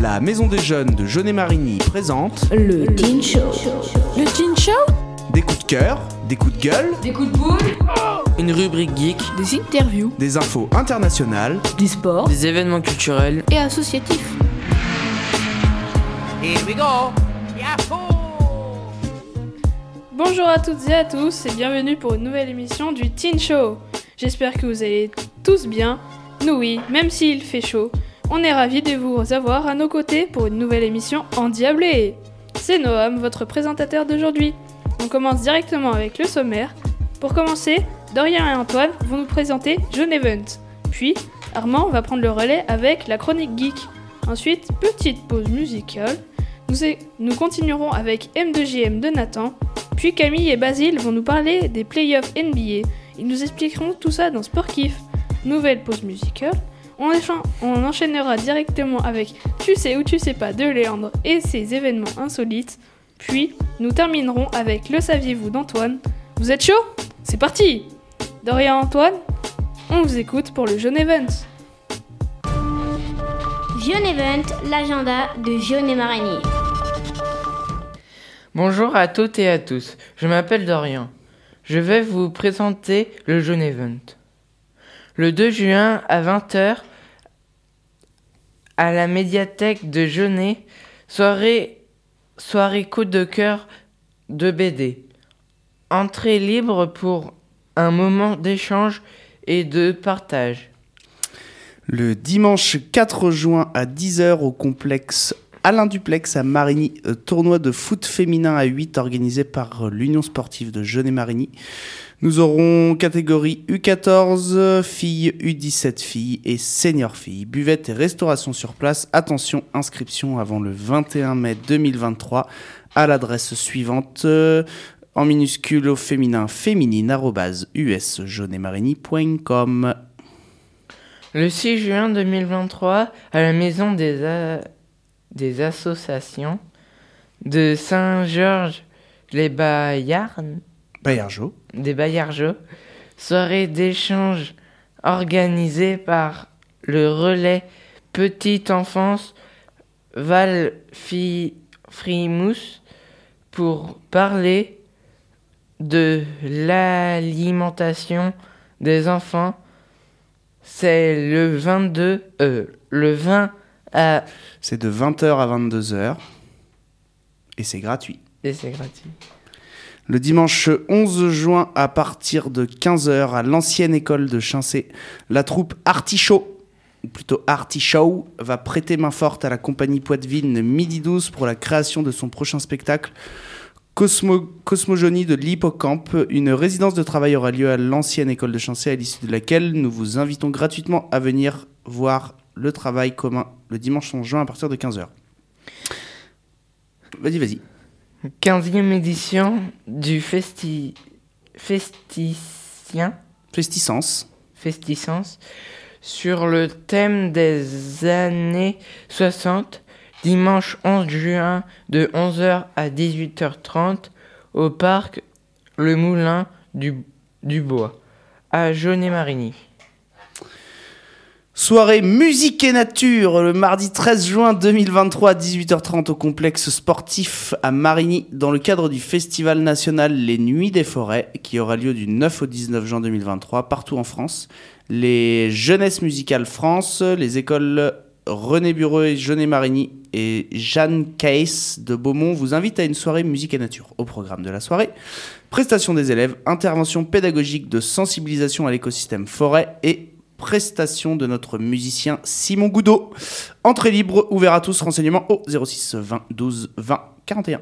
La Maison des Jeunes de Jeunet-Marigny présente Le Teen Show. Le Teen Show des coups de cœur, des coups de gueule, Des coups de boule Une rubrique geek, Des interviews des infos internationales. Du sport des événements culturels. et associatifs. Bonjour à toutes et à tous et bienvenue pour une nouvelle émission du Teen Show. J'espère que vous allez tous bien. Nous oui, même s'il fait chaud. On est ravis de vous avoir à nos côtés pour une nouvelle émission endiablée. C'est Noam, votre présentateur d'aujourd'hui. On commence directement avec le sommaire. Pour commencer, Dorian et Antoine vont nous présenter John Event. Puis, Armand va prendre le relais avec la chronique geek. Ensuite, petite pause musicale. Nous, continuerons avec M2JM de Nathan. Puis Camille et Basile vont nous parler des playoffs NBA. Ils nous expliqueront tout ça dans Sport Kiff. Nouvelle pause musicale. On, enchaînera directement avec Tu sais ou tu sais pas de Léandre et ses événements insolites. Puis nous terminerons avec Le saviez-vous d'Antoine. Vous êtes chaud? C'est parti Dorian Antoine, on vous écoute pour le jeune event. Jeune Event, l'agenda de Jeune et Marigny. Bonjour à toutes et à tous, je m'appelle Dorian. Je vais vous présenter le Jeune Event. Le 2 juin à 20h à la médiathèque de Jeunet, soirée, soirée coup de cœur de BD. Entrée libre pour un moment d'échange et de partage. Le dimanche 4 juin à 10h au complexe Alain Duplex à Marigny, euh, tournoi de foot féminin à 8 organisé par euh, l'Union sportive de Jeunet-Marigny. Nous aurons catégorie U14, filles, U17 filles et senior filles. Buvette et restauration sur place. Attention, inscription avant le 21 mai 2023 à l'adresse suivante euh, en minuscule au féminin féminine arobase usjeunet-marigny.com. Le 6 juin 2023, à la maison des, des associations de Saint-Georges-les-Bayards, Bayarjo. des Bayargeaux, soirée d'échange organisée par le relais Petite Enfance Val Frimousse pour parler de l'alimentation des enfants. C'est le 22, euh, le 20 à... C'est de 20h à 22h et c'est gratuit. Et c'est gratuit. Le dimanche 11 juin à partir de 15h à l'ancienne école de Chincé, la troupe Artichaut, ou plutôt Artichaut, va prêter main forte à la compagnie Poitevine Midi 12 pour la création de son prochain spectacle Cosmo, Cosmogonie de l'Hippocampe. Une résidence de travail aura lieu à l'ancienne école de Chancé, à l'issue de laquelle nous vous invitons gratuitement à venir voir le travail commun le dimanche 11 juin à partir de 15h. Vas-y, vas-y. 15e édition du festi... Festicien Festicence. Festicence sur le thème des années 60, dimanche 11 juin de 11h à 18h30 au parc Le Moulin du, du Bois à Jaunet-Marigny. Soirée musique et nature le mardi 13 juin 2023 à 18h30 au complexe sportif à Marigny dans le cadre du festival national Les Nuits des Forêts qui aura lieu du 9 au 19 juin 2023 partout en France. Les Jeunesses Musicales France, les écoles René Bureux et Jeunet Marigny et Jeanne Caes de Beaumont vous invitent à une soirée musique et nature. Au programme de la soirée, prestation des élèves, intervention pédagogique de sensibilisation à l'écosystème forêt et prestation de notre musicien Simon Goudot. Entrée libre, ouvert à tous, renseignements au 06 20 12 20 41.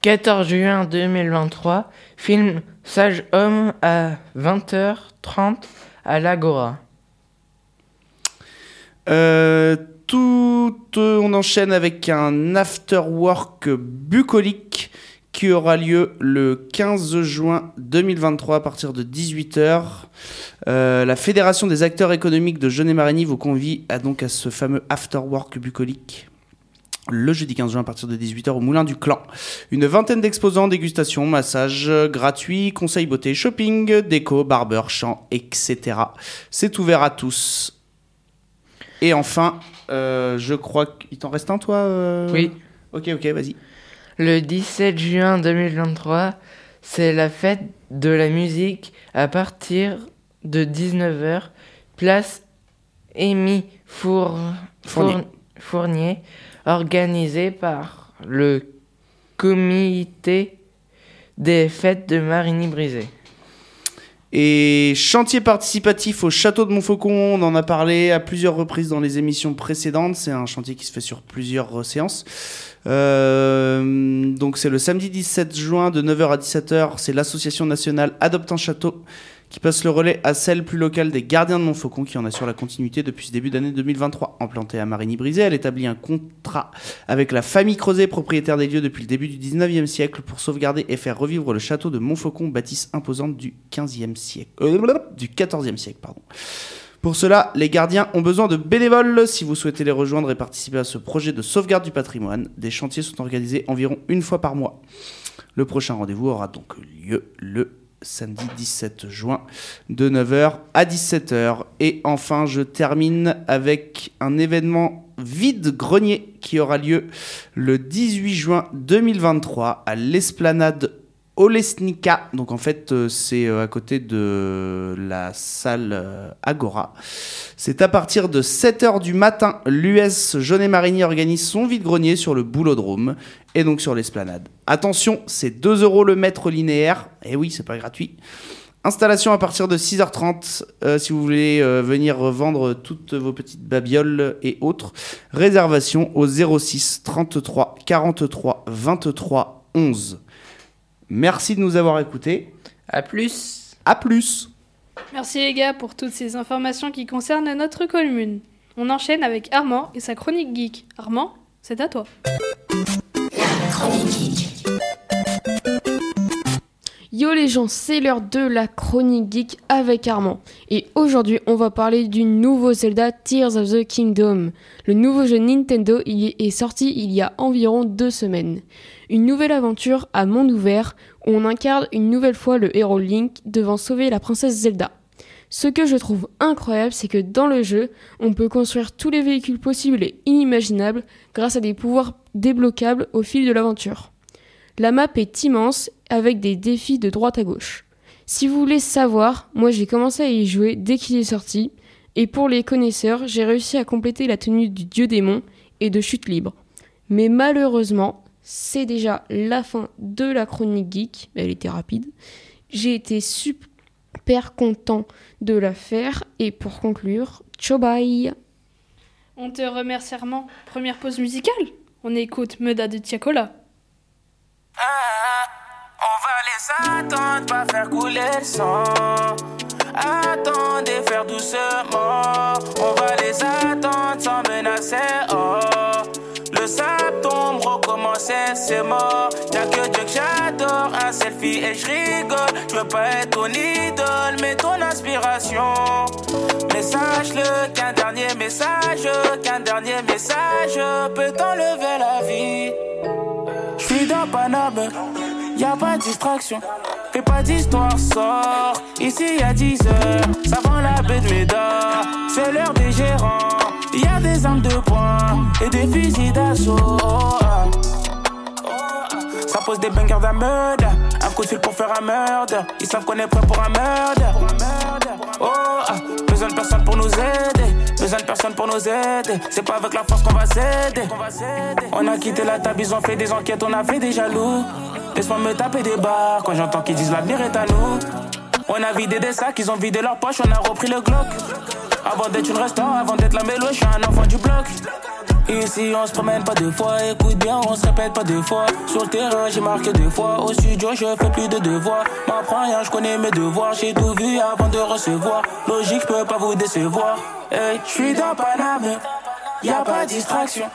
14 juin 2023, film Sage Homme à 20h30 à l'Agora. Euh, tout, euh, on enchaîne avec un after work bucolique qui aura lieu le 15 juin 2023 à partir de 18h. Euh, la Fédération des acteurs économiques de Jeunet-Marigny vous convie à donc à ce fameux after work bucolique le jeudi 15 juin à partir de 18h au Moulin du Clan. Une vingtaine d'exposants, dégustations, massages gratuits, conseils beauté, shopping, déco, barber, chant, etc. C'est ouvert à tous. Et enfin, euh, je crois qu'il t'en reste un, toi euh Oui. Ok, ok, vas-y. Le 17 juin 2023, c'est la fête de la musique à partir de 19h, place Émy Four- Fournier. Fourn- Fournier, organisée par le comité des fêtes de Marigny-Brisée. Et chantier participatif au château de Montfaucon, on en a parlé à plusieurs reprises dans les émissions précédentes. C'est un chantier qui se fait sur plusieurs euh, séances. Euh, donc c'est le samedi 17 juin de 9h à 17h. C'est l'association nationale Adopte un château qui passe le relais à celle plus locale des gardiens de Montfaucon qui en assure la continuité depuis ce début d'année 2023. Implantée à Marigny-Brisée, elle établit un contrat avec la famille Creuset, propriétaire des lieux depuis le début du 19e siècle, pour sauvegarder et faire revivre le château de Montfaucon, bâtisse imposante du 15e siècle. euh, du 14e siècle, pardon. Pour cela, les gardiens ont besoin de bénévoles. Si vous souhaitez les rejoindre et participer à ce projet de sauvegarde du patrimoine, des chantiers sont organisés environ une fois par mois. Le prochain rendez-vous aura donc lieu le samedi 17 juin de 9h à 17h. Et enfin, je termine avec un événement vide-grenier qui aura lieu le 18 juin 2023 à l'esplanade Olesnica. Donc en fait, euh, c'est euh, à côté de la salle euh, Agora. C'est à partir de 7h du matin, l'US Jeunet Marigny organise son vide-grenier sur le boulodrome et donc sur l'esplanade. Attention, c'est 2 euros le mètre linéaire. Et oui, c'est pas gratuit. Installation à partir de 6h30 euh, si vous voulez venir vendre toutes vos petites babioles et autres. Réservation au 06 33 43 23 11. Merci de nous avoir écoutés. À plus À plus Merci les gars pour toutes ces informations qui concernent notre commune. On enchaîne avec Armand et sa chronique geek. Armand, c'est à toi. Yo les gens, c'est l'heure de la chronique geek avec Armand. Et aujourd'hui, on va parler du nouveau Zelda Tears of the Kingdom. Le nouveau jeu Nintendo est sorti il y a environ deux semaines. Une nouvelle aventure à monde ouvert où on incarne une nouvelle fois le héros Link devant sauver la princesse Zelda. Ce que je trouve incroyable, c'est que dans le jeu, on peut construire tous les véhicules possibles et inimaginables grâce à des pouvoirs débloquables au fil de l'aventure. La map est immense avec des défis de droite à gauche. Si vous voulez savoir, moi j'ai commencé à y jouer dès qu'il est sorti, et pour les connaisseurs, j'ai réussi à compléter la tenue du dieu démon et de chute libre. Mais malheureusement, c'est déjà la fin de la chronique geek, elle était rapide. J'ai été super content de la faire, et pour conclure, ciao bye On te remercie Armand. Première pause musicale? On écoute Meda de Tiakola. On va les attendre, pas faire couler le sang. Attendez, faire doucement. On va les attendre sans menacer. Oh. Le sable tombe, recommencer, c'est mort. Y'a que Dieu que j'adore, un selfie et je rigole. Je veux pas être ton idole, mais ton inspiration. Mais sache-le qu'un dernier message, qu'un dernier message peut t'enlever la vie. Dans y a pas de distraction. Fais pas d'histoire, sort. Ici y'a 10 heures, ça vend la baie de Médard. C'est l'heure des gérants. Y a des armes de poing et des fusils d'assaut. Ça pose des bangers d'un Ils savent qu'on est prêt pour un meurtre. Oh, ah. Besoin de personne pour nous aider. Besoin de personne pour nous aider. C'est pas avec la force qu'on va s'aider. On a quitté la table, ils ont fait des enquêtes, on a fait des jaloux. Laisse-moi me taper des barres quand j'entends qu'ils disent l'avenir est à nous. On a vidé des sacs, ils ont vidé leurs poches, on a repris le Glock. Avant d'être une restant, avant d'être la mélo, je suis un enfant du bloc. Ici on se promène pas deux fois, écoute bien, on se répète pas deux fois. Sur le terrain j'ai marqué deux fois, au studio je fais plus de devoirs. M'apprends rien, je connais mes devoirs, j'ai tout vu avant de recevoir. Logique, peux pas vous décevoir. Hey, je suis dans Paname, y a pas distraction.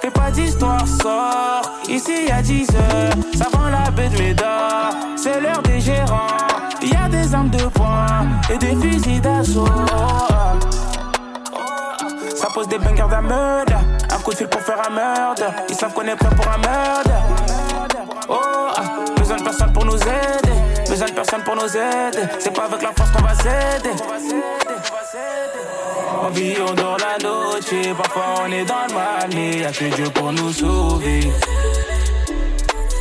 Fais pas d'histoire, sort. Ici y a 10 heures, ça vend la baie de Médard. C'est l'heure des gérants. Y a des armes de poing et des fusils d'assaut. Ça pose des bangers meurtre. Un coup de fil pour faire un meurtre. Ils savent qu'on est prêt pour un meurtre. Oh, ah. besoin de personne pour nous aider. Besoin de personne pour nous aider. C'est pas avec la force qu'on va s'aider. On vit, on dort la noche, parfois on est dans le mal, mais y'a que Dieu pour nous sauver.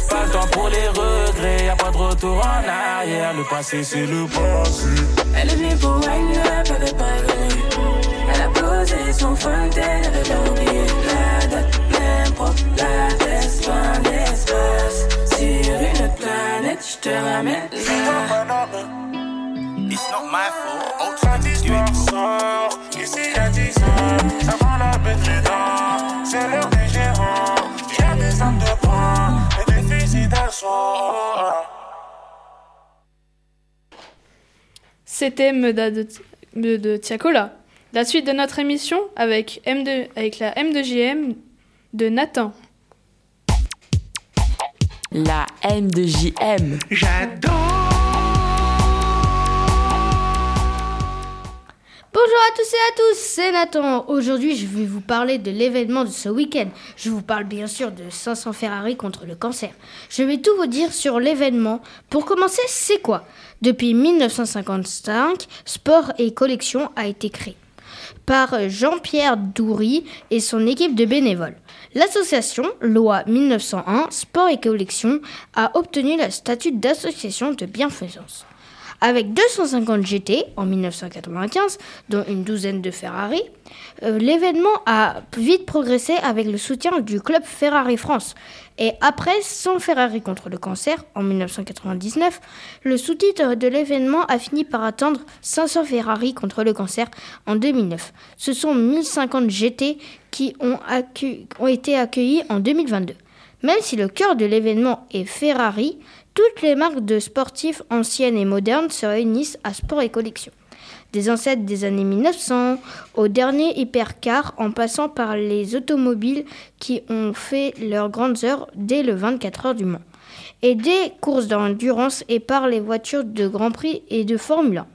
Pas le temps pour les regrets, y'a pas de retour en arrière, le passé c'est le passé. Elle est venue pour elle pas. A son fontaine, pas oublier la date, l'impro, la tête, loin d'espace. Sur une planète, je te ramène là. It's not my fault, oh, give it to Ici y'a 10 ans, ça prend la bête les dents. C'est l'heure des gérants. Y'a des âmes de poing et des fusils d'assaut. C'était Meda de, de, de Tiakola. La suite de notre émission avec, M2, avec la M2JM de Nathan. La M2JM. Bonjour à tous et à tous, c'est Nathan. Aujourd'hui, je vais vous parler de l'événement de ce week-end. Je vous parle bien sûr de 500 Ferrari contre le cancer. Je vais tout vous dire sur l'événement. Pour commencer, c'est quoi? Depuis 1955, Sport et Collection a été créé par Jean-Pierre Doury et son équipe de bénévoles. L'association, loi 1901, Sport et Collection, a obtenu le statut d'association de bienfaisance. Avec 250 GT en 1995, dont une douzaine de Ferrari, euh, l'événement a vite progressé avec le soutien du club Ferrari France. Et après 100 Ferrari contre le cancer en 1999, le sous-titre de l'événement a fini par atteindre 500 Ferrari contre le cancer en 2009. Ce sont 1050 GT qui ont, ont été accueillis en 2022. Même si le cœur de l'événement est Ferrari, toutes les marques de sportifs anciennes et modernes se réunissent à Sport et Collection. Des ancêtres des années 1900 aux derniers hypercars en passant par les automobiles qui ont fait leurs grandes heures dès le 24 heures du Mans. Et des courses d'endurance et par les voitures de Grand Prix et de Formule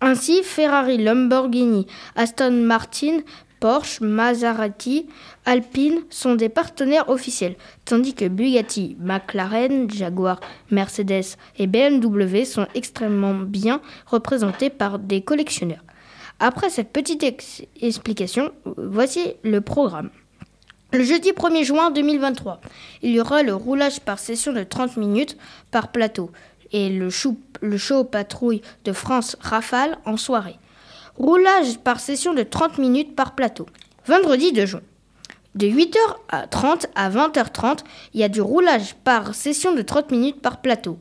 1. Ainsi, Ferrari, Lamborghini, Aston Martin, Porsche, Maserati, Alpine sont des partenaires officiels, tandis que Bugatti, McLaren, Jaguar, Mercedes et BMW sont extrêmement bien représentés par des collectionneurs. Après cette petite ex- explication, voici le programme. Le jeudi 1er juin 2023, il y aura le roulage par session de 30 minutes par plateau et le, le show patrouille de France Rafale en soirée. Roulage par session de 30 minutes par plateau. Vendredi 2 juin. De 8h30 à 20h30, il y a du roulage par session de 30 minutes par plateau.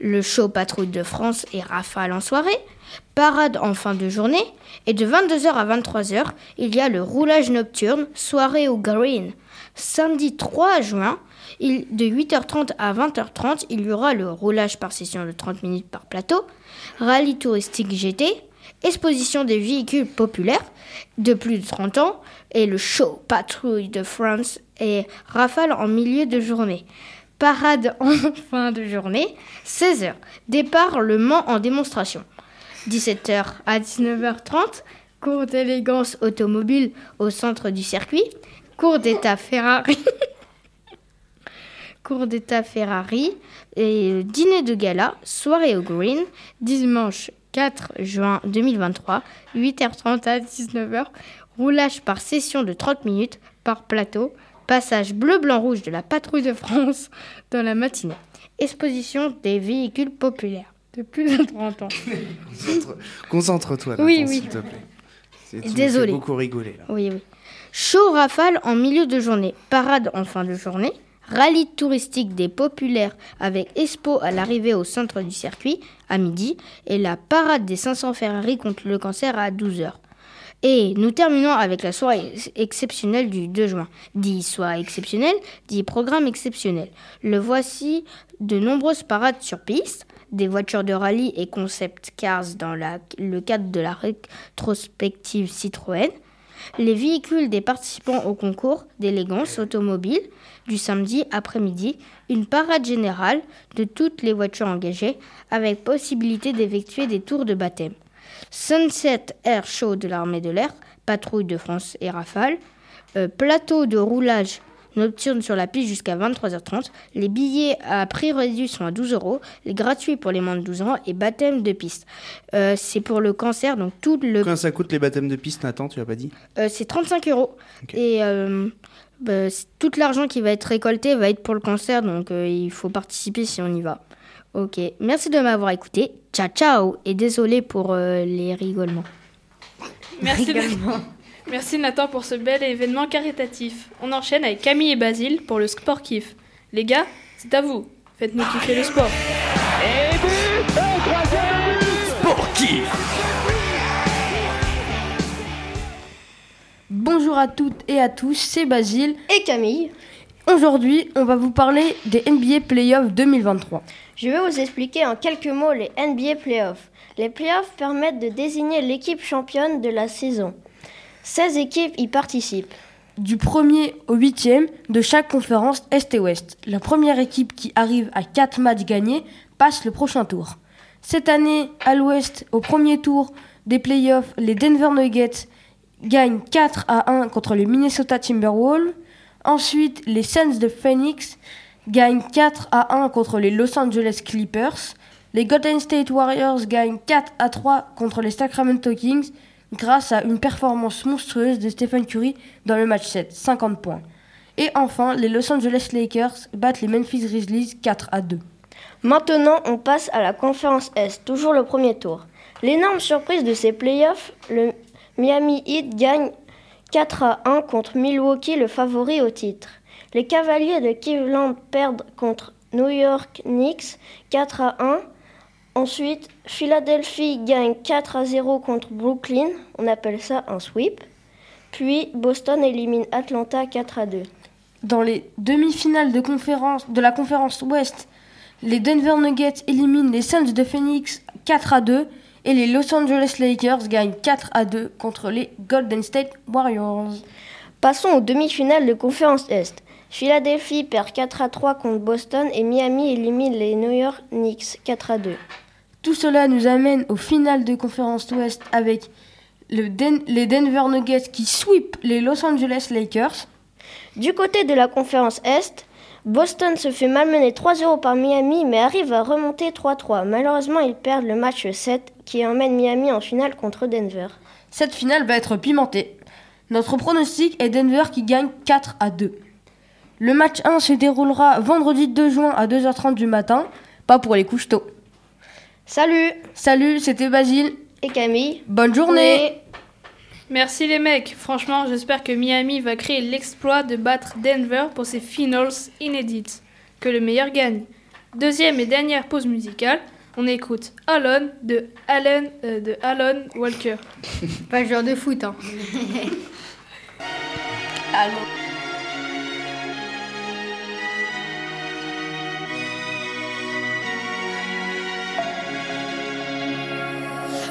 Le show patrouille de France et Rafale en soirée, parade en fin de journée, et de 22h à 23h, il y a le roulage nocturne, soirée au green. Samedi 3 juin, de 8h30 à 20h30, il y aura le roulage par session de 30 minutes par plateau, rallye touristique GT, exposition des véhicules populaires de plus de 30 ans et le show patrouille de France et rafale en milieu de journée. Parade en fin de journée, 16h. Départ Le Mans en démonstration. 17h à 19h30, cours d'élégance automobile au centre du circuit, cours d'état Ferrari. cours d'état Ferrari et dîner de gala, soirée au green, dimanche 4 juin 2023, 8h30 à 19h, roulage par session de 30 minutes par plateau, passage bleu-blanc-rouge de la patrouille de France dans la matinée, exposition des véhicules populaires de plus de 30 ans. Concentre- Concentre-toi, Oui, Nathan, oui. s'il te plaît. Désolé. beaucoup rigoler, là. Oui, oui. Show rafale en milieu de journée, parade en fin de journée, rallye touristique des populaires avec expo à l'arrivée au centre du circuit à midi et la parade des 500 Ferrari contre le cancer à 12h. Et nous terminons avec la soirée ex- exceptionnelle du 2 juin. Dit soirée exceptionnelle, dit programme exceptionnel. Le voici de nombreuses parades sur piste, des voitures de rallye et concept cars dans le cadre de la rétrospective Citroën, les véhicules des participants au concours d'élégance automobile du samedi après-midi, une parade générale de toutes les voitures engagées avec possibilité d'effectuer des tours de baptême. Sunset Air Show de l'armée de l'air, patrouille de France et Rafale, euh, plateau de roulage nocturne sur la piste jusqu'à 23h30. Les billets à prix réduit sont à 12 euros, les gratuits pour les moins de 12 ans et baptême de piste. Euh, c'est pour le cancer, donc tout le Combien ça coûte les baptêmes de piste, Nathan Tu l'as pas dit? Euh, c'est 35 euros. Et euh, bah, tout l'argent qui va être récolté va être pour le cancer, donc euh, il faut participer si on y va. Ok, merci de m'avoir écouté. Ciao, ciao. Et désolé pour euh, les rigolements. Merci, Merci Nathan pour ce bel événement caritatif. On enchaîne avec Camille et Basile pour le sport kiff. Les gars, c'est à vous. Faites-nous kiffer le sport. Bonjour à toutes et à tous, c'est Basile. Et Camille, Aujourd'hui, on va vous parler des NBA Playoffs 2023. je vais vous expliquer en quelques mots les NBA Playoffs. Les playoffs permettent de désigner l'équipe championne de la saison. 16 équipes y participent. Du 1er au 8e de chaque conférence Est et Ouest. La première équipe qui arrive à 4 matchs gagnés passe le prochain tour. Cette année, à l'Ouest, au premier tour des playoffs, les Denver Nuggets gagnent 4 à 1 contre les Minnesota Timberwolves. Ensuite, les Suns de Phoenix gagnent 4 à 1 contre les Los Angeles Clippers. Les Golden State Warriors gagnent 4 à 3 contre les Sacramento Kings grâce à une performance monstrueuse de Stephen Curry dans le match 7, 50 points. Et enfin, les Los Angeles Lakers battent les Memphis Grizzlies 4 à 2. Maintenant, on passe à la conférence Est, toujours le premier tour. L'énorme surprise de ces playoffs, le Miami Heat gagne 4 à 1 contre Milwaukee, le favori au titre. Les Cavaliers de Cleveland perdent contre New York Knicks 4 à 1. Ensuite, Philadelphie gagne 4 à 0 contre Brooklyn, on appelle ça un sweep. Puis Boston élimine Atlanta 4 à 2. Dans les demi-finales de, conférence, de la conférence Ouest, les Denver Nuggets éliminent les Suns de Phoenix 4 à 2 et les Los Angeles Lakers gagnent 4 à 2 contre les Golden State Warriors. Passons aux demi-finales de conférence Est. Philadelphie perd 4 à 3 contre Boston et Miami élimine les New York Knicks 4 à 2. Tout cela nous amène aux finales de conférence Ouest avec le Den- les Denver Nuggets qui sweep les Los Angeles Lakers. Du côté de la conférence Est, Boston se fait malmener 3-0 par Miami mais arrive à remonter 3-3. Malheureusement, ils perdent le match 7 qui emmène Miami en finale contre Denver. Cette finale va être pimentée. Notre pronostic est Denver qui gagne 4 à 2. Le match 1 se déroulera vendredi 2 juin à 2h30 du matin, pas pour les couches tôt. Salut Salut, c'était Basile. et Camille. Bonne journée. Merci les mecs. Franchement, j'espère que Miami va créer l'exploit de battre Denver pour ses finals inédites. Que le meilleur gagne. Deuxième et dernière pause musicale, on écoute Alone de Alan, euh, de Alan Walker. Pas joueur de foot, hein.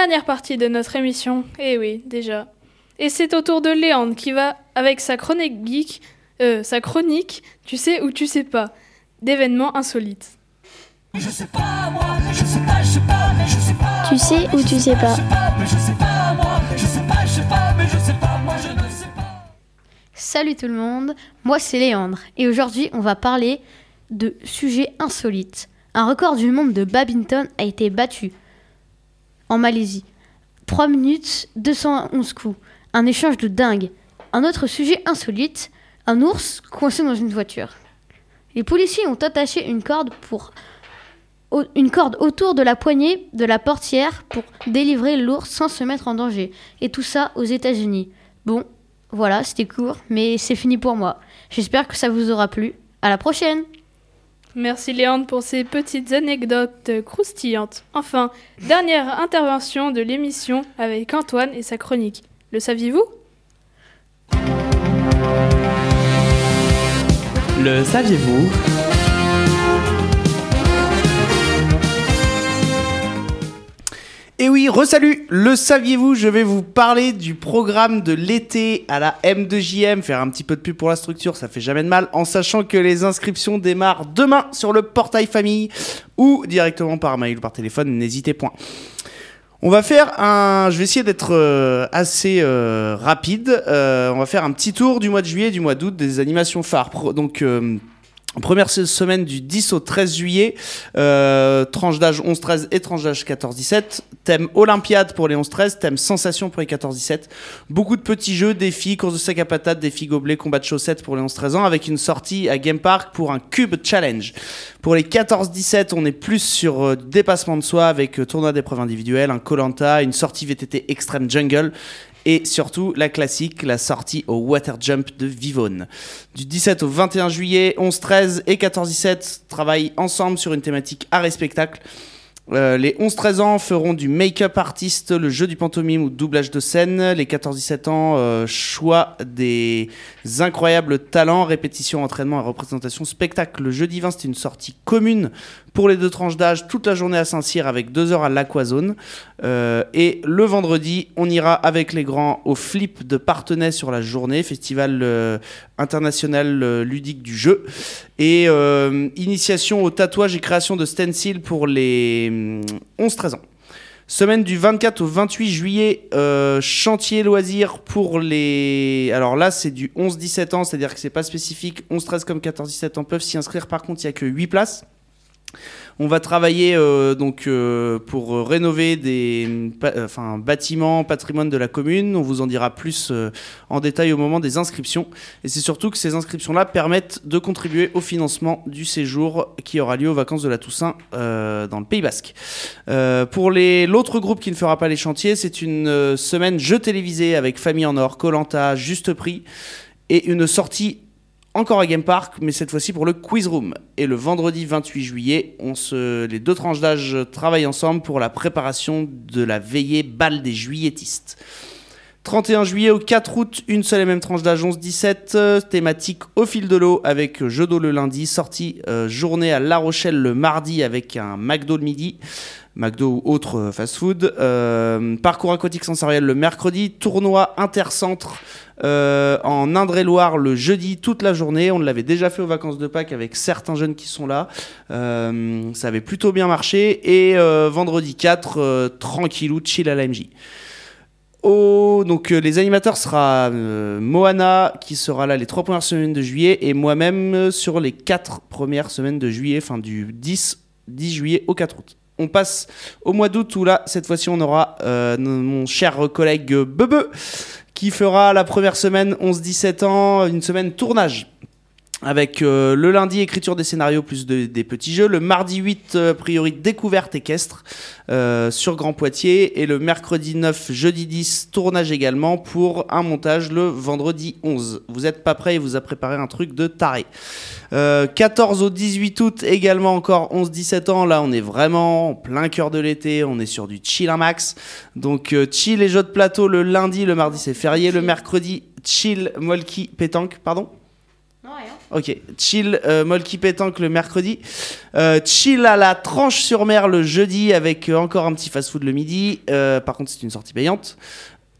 Dernière partie de notre émission, eh oui, déjà. Et c'est au tour de Léandre qui va, avec sa chronique geek, euh, sa chronique, tu sais ou tu sais pas, d'événements insolites. Je sais pas, moi, je sais pas, je sais pas, mais je sais pas. Tu sais ou tu sais pas? Mais je sais pas, moi, je sais pas, je sais pas, mais je sais pas, moi, je ne sais pas. Salut tout le monde, moi c'est Léandre et aujourd'hui on va parler de sujets insolites. Un record du monde de badminton a été battu en Malaisie. 3 minutes, 211 coups. Un échange de dingue. Un autre sujet insolite, un ours coincé dans une voiture. Les policiers ont attaché une corde pour une corde autour de la poignée de la portière pour délivrer l'ours sans se mettre en danger. Et tout ça aux États-Unis. Bon, voilà, c'était court, mais c'est fini pour moi. J'espère que ça vous aura plu. À la prochaine Merci Léandre pour ces petites anecdotes croustillantes. Enfin, dernière intervention de l'émission avec Antoine et sa chronique. Le saviez-vous? Le saviez-vous? Et oui, resalut Le saviez-vous Je vais vous parler du programme de l'été à la M2JM, faire un petit peu de pub pour la structure, ça fait jamais de mal, en sachant que les inscriptions démarrent demain sur le portail famille ou directement par mail ou par téléphone, n'hésitez point. On va faire un. Je vais essayer d'être euh, assez euh, rapide. Euh, on va faire un petit tour du mois de juillet et du mois d'août des animations phares. Donc. Première se- semaine du 10 au 13 juillet, euh, tranche d'âge 11-13 et tranche d'âge 14-17. Thème Olympiade pour les 11-13, thème Sensation pour les 14-17. Beaucoup de petits jeux, défis, courses de sac à patates, défis gobelets, combat de chaussettes pour les 11-13 ans, avec une sortie à Game Park pour un Cube Challenge. Pour les 14-17, on est plus sur euh, dépassement de soi avec euh, tournoi d'épreuves individuelles, un Colanta, une sortie VTT Extreme Jungle et surtout la classique, la sortie au Water Jump de Vivonne. Du 17 au 21 juillet, 11-13 et 14-17 travaillent ensemble sur une thématique art spectacle. Euh, les 11-13 ans feront du make-up artiste, le jeu du pantomime ou doublage de scène. Les 14-17 ans, euh, choix des incroyables talents, répétition, entraînement et représentation spectacle. Le jeudi 20, c'était une sortie commune pour les deux tranches d'âge, toute la journée à Saint-Cyr avec deux heures à l'Aquazone. Euh, et le vendredi, on ira avec les grands au flip de Partenay sur la journée, festival euh, international euh, ludique du jeu. Et initiation au tatouage et création de stencils pour les hum, 11-13 ans. Semaine du 24 au 28 juillet, euh, chantier loisirs pour les. Alors là, c'est du 11-17 ans, c'est-à-dire que c'est pas spécifique. 11-13 comme 14-17 ans peuvent s'y inscrire. Par contre, il y a que 8 places. On va travailler euh, donc euh, pour rénover des pa- enfin, bâtiments, patrimoine de la commune. On vous en dira plus euh, en détail au moment des inscriptions. Et c'est surtout que ces inscriptions-là permettent de contribuer au financement du séjour qui aura lieu aux vacances de la Toussaint dans le Pays Basque. Pour l'autre groupe qui ne fera pas les chantiers, c'est une semaine jeu télévisé avec Famille en Or, Colanta, Juste Prix et une sortie encore à Game Park, mais cette fois-ci pour le Quiz Room. Et le vendredi 28 juillet, les deux tranches d'âge travaillent ensemble pour la préparation de la veillée balle des juilletistes. 31 juillet au 4 août, une seule et même tranche d'âge 11-17, euh, thématique au fil de l'eau avec jeu d'eau le lundi, sortie euh, journée à La Rochelle le mardi avec un McDo le midi. McDo ou autre euh, fast-food. Parcours aquatique sensoriel le mercredi. Tournoi intercentre en Indre-et-Loire le jeudi toute la journée. On l'avait déjà fait aux vacances de Pâques avec certains jeunes qui sont là. Ça avait plutôt bien marché. Et vendredi 4, euh, tranquillou, chill à la MJ. Oh, donc euh, les animateurs sera euh, Moana qui sera là les trois premières semaines de juillet et moi-même euh, sur les quatre premières semaines de juillet, enfin du 10, 10 juillet au 4 août. On passe au mois d'août où là, cette fois-ci, on aura mon cher collègue Bebe qui fera la première semaine 11-17 ans, une semaine tournage. Avec euh, le lundi écriture des scénarios plus de- des petits jeux, le mardi 8 euh, priori découverte équestre euh, sur Grand Poitiers. Et le mercredi 9, jeudi 10 tournage également pour un montage le vendredi 11. Vous êtes pas prêts, il vous a préparé un truc de taré. Euh, 14 au 18 août également encore 11-17 ans, là on est vraiment en plein cœur de l'été, on est sur du chill un max. Donc euh, chill et jeux de plateau le lundi, le mardi c'est férié, le mercredi chill, molki, pétanque, pardon Ok, chill, euh, pétanque le mercredi. Euh, chill à la tranche sur mer le jeudi avec euh, encore un petit fast-food le midi. Euh, par contre, c'est une sortie payante.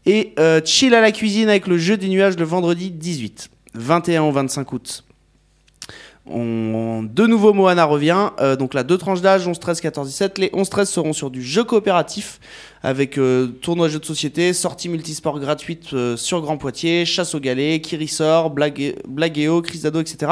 Et chill à la cuisine avec le jeu des nuages le vendredi 18. 21 au 25 août. On... De nouveau, Moana revient. Euh, donc là, deux tranches d'âge, 11, 13, 14, 17. Les 11, 13 seront sur du jeu coopératif avec euh, tournoi jeux de société, sortie multisport gratuite euh, sur Grand Poitiers, chasse au galet, qui ressort, blague, blaguéo, crise d'ado, etc.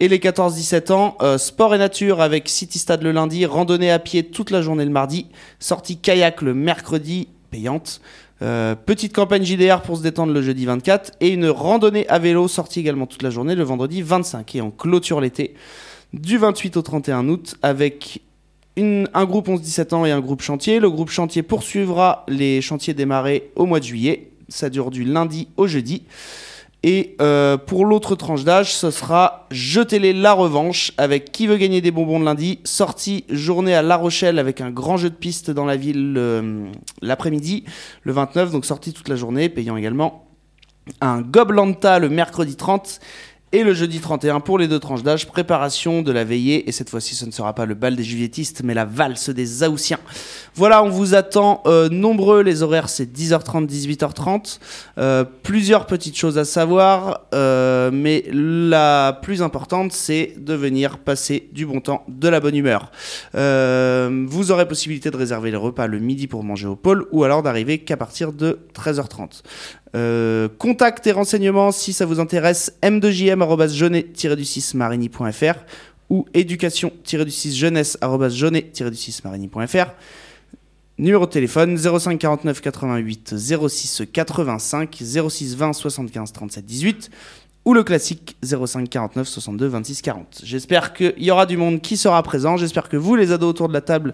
Et les 14-17 ans, sport et nature avec City Stade le lundi, randonnée à pied toute la journée le mardi, sortie kayak le mercredi, payante. Euh, petite campagne JDR pour se détendre le jeudi 24 et une randonnée à vélo sortie également toute la journée le vendredi 25 et on clôture l'été du 28 au 31 août avec un groupe 11-17 ans et un groupe chantier. Le groupe chantier poursuivra les chantiers démarrés au mois de juillet. Ça dure du lundi au jeudi. Et euh, pour l'autre tranche d'âge, ce sera Jetez-les la revanche avec Qui veut gagner des bonbons le lundi, sortie journée à La Rochelle avec un grand jeu de piste dans la ville euh, l'après-midi, le 29, donc sortie toute la journée, payant également un Goblanta le mercredi 30 et le jeudi 31 pour les deux tranches d'âge, préparation de la veillée, et cette fois-ci ce ne sera pas le bal des juliettistes, mais la valse des Aoussiens. Voilà, on vous attend euh, nombreux, les horaires c'est 10h30, 18h30, Euh, plusieurs petites choses à savoir, euh, mais la plus importante c'est de venir passer du bon temps, de la bonne humeur. Vous aurez possibilité de réserver les repas le midi pour manger au pôle, ou alors d'arriver qu'à partir de 13h30. Euh, contact et renseignements si ça vous intéresse m2jm-jeunet-du-6 marigny.fr ou éducation-du-6 jeunesse-jeunet-du-6 marigny.fr Numéro de téléphone 05 49 88 06 85 06 20 75 37 18 ou le classique 05 49 62 26 40. J'espère qu'il y aura du monde qui sera présent. J'espère que vous, les ados autour de la table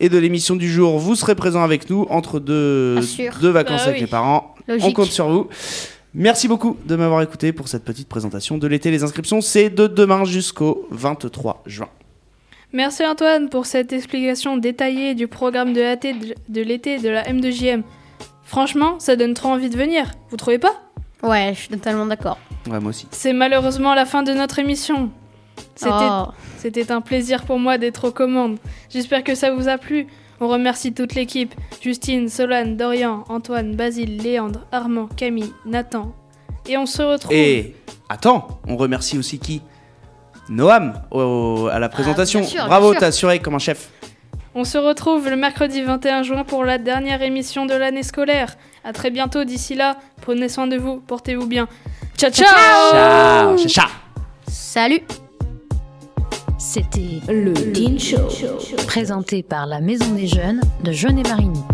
et de l'émission du jour, vous serez présents avec nous entre deux, deux vacances Bah avec oui. les parents. On compte sur vous. Merci beaucoup de m'avoir écouté pour cette petite présentation de l'été. Les inscriptions, c'est de demain jusqu'au 23 juin. Merci Antoine pour cette explication détaillée du programme de, de l'été de la M2JM. Franchement, ça donne trop envie de venir, vous trouvez pas? Ouais, je suis totalement d'accord. Ouais, moi aussi. C'est malheureusement la fin de notre émission. C'était Oh. c'était un plaisir pour moi d'être aux commandes. J'espère que ça vous a plu. On remercie toute l'équipe Justine, Solane, Dorian, Antoine, Basile, Léandre, Armand, Camille, Nathan. Et on se retrouve. Et attends, on remercie aussi qui? Noam au- à la présentation. bien sûr, Bravo, t'as assuré comme un chef. On se retrouve le mercredi 21 juin pour la dernière émission de l'année scolaire. À très bientôt d'ici là. Prenez soin de vous, portez-vous bien. Ciao ciao Ciao, ciao, ciao. Salut C'était le Teen Show, présenté par la Maison des Jeunes de Jeunet-Marigny.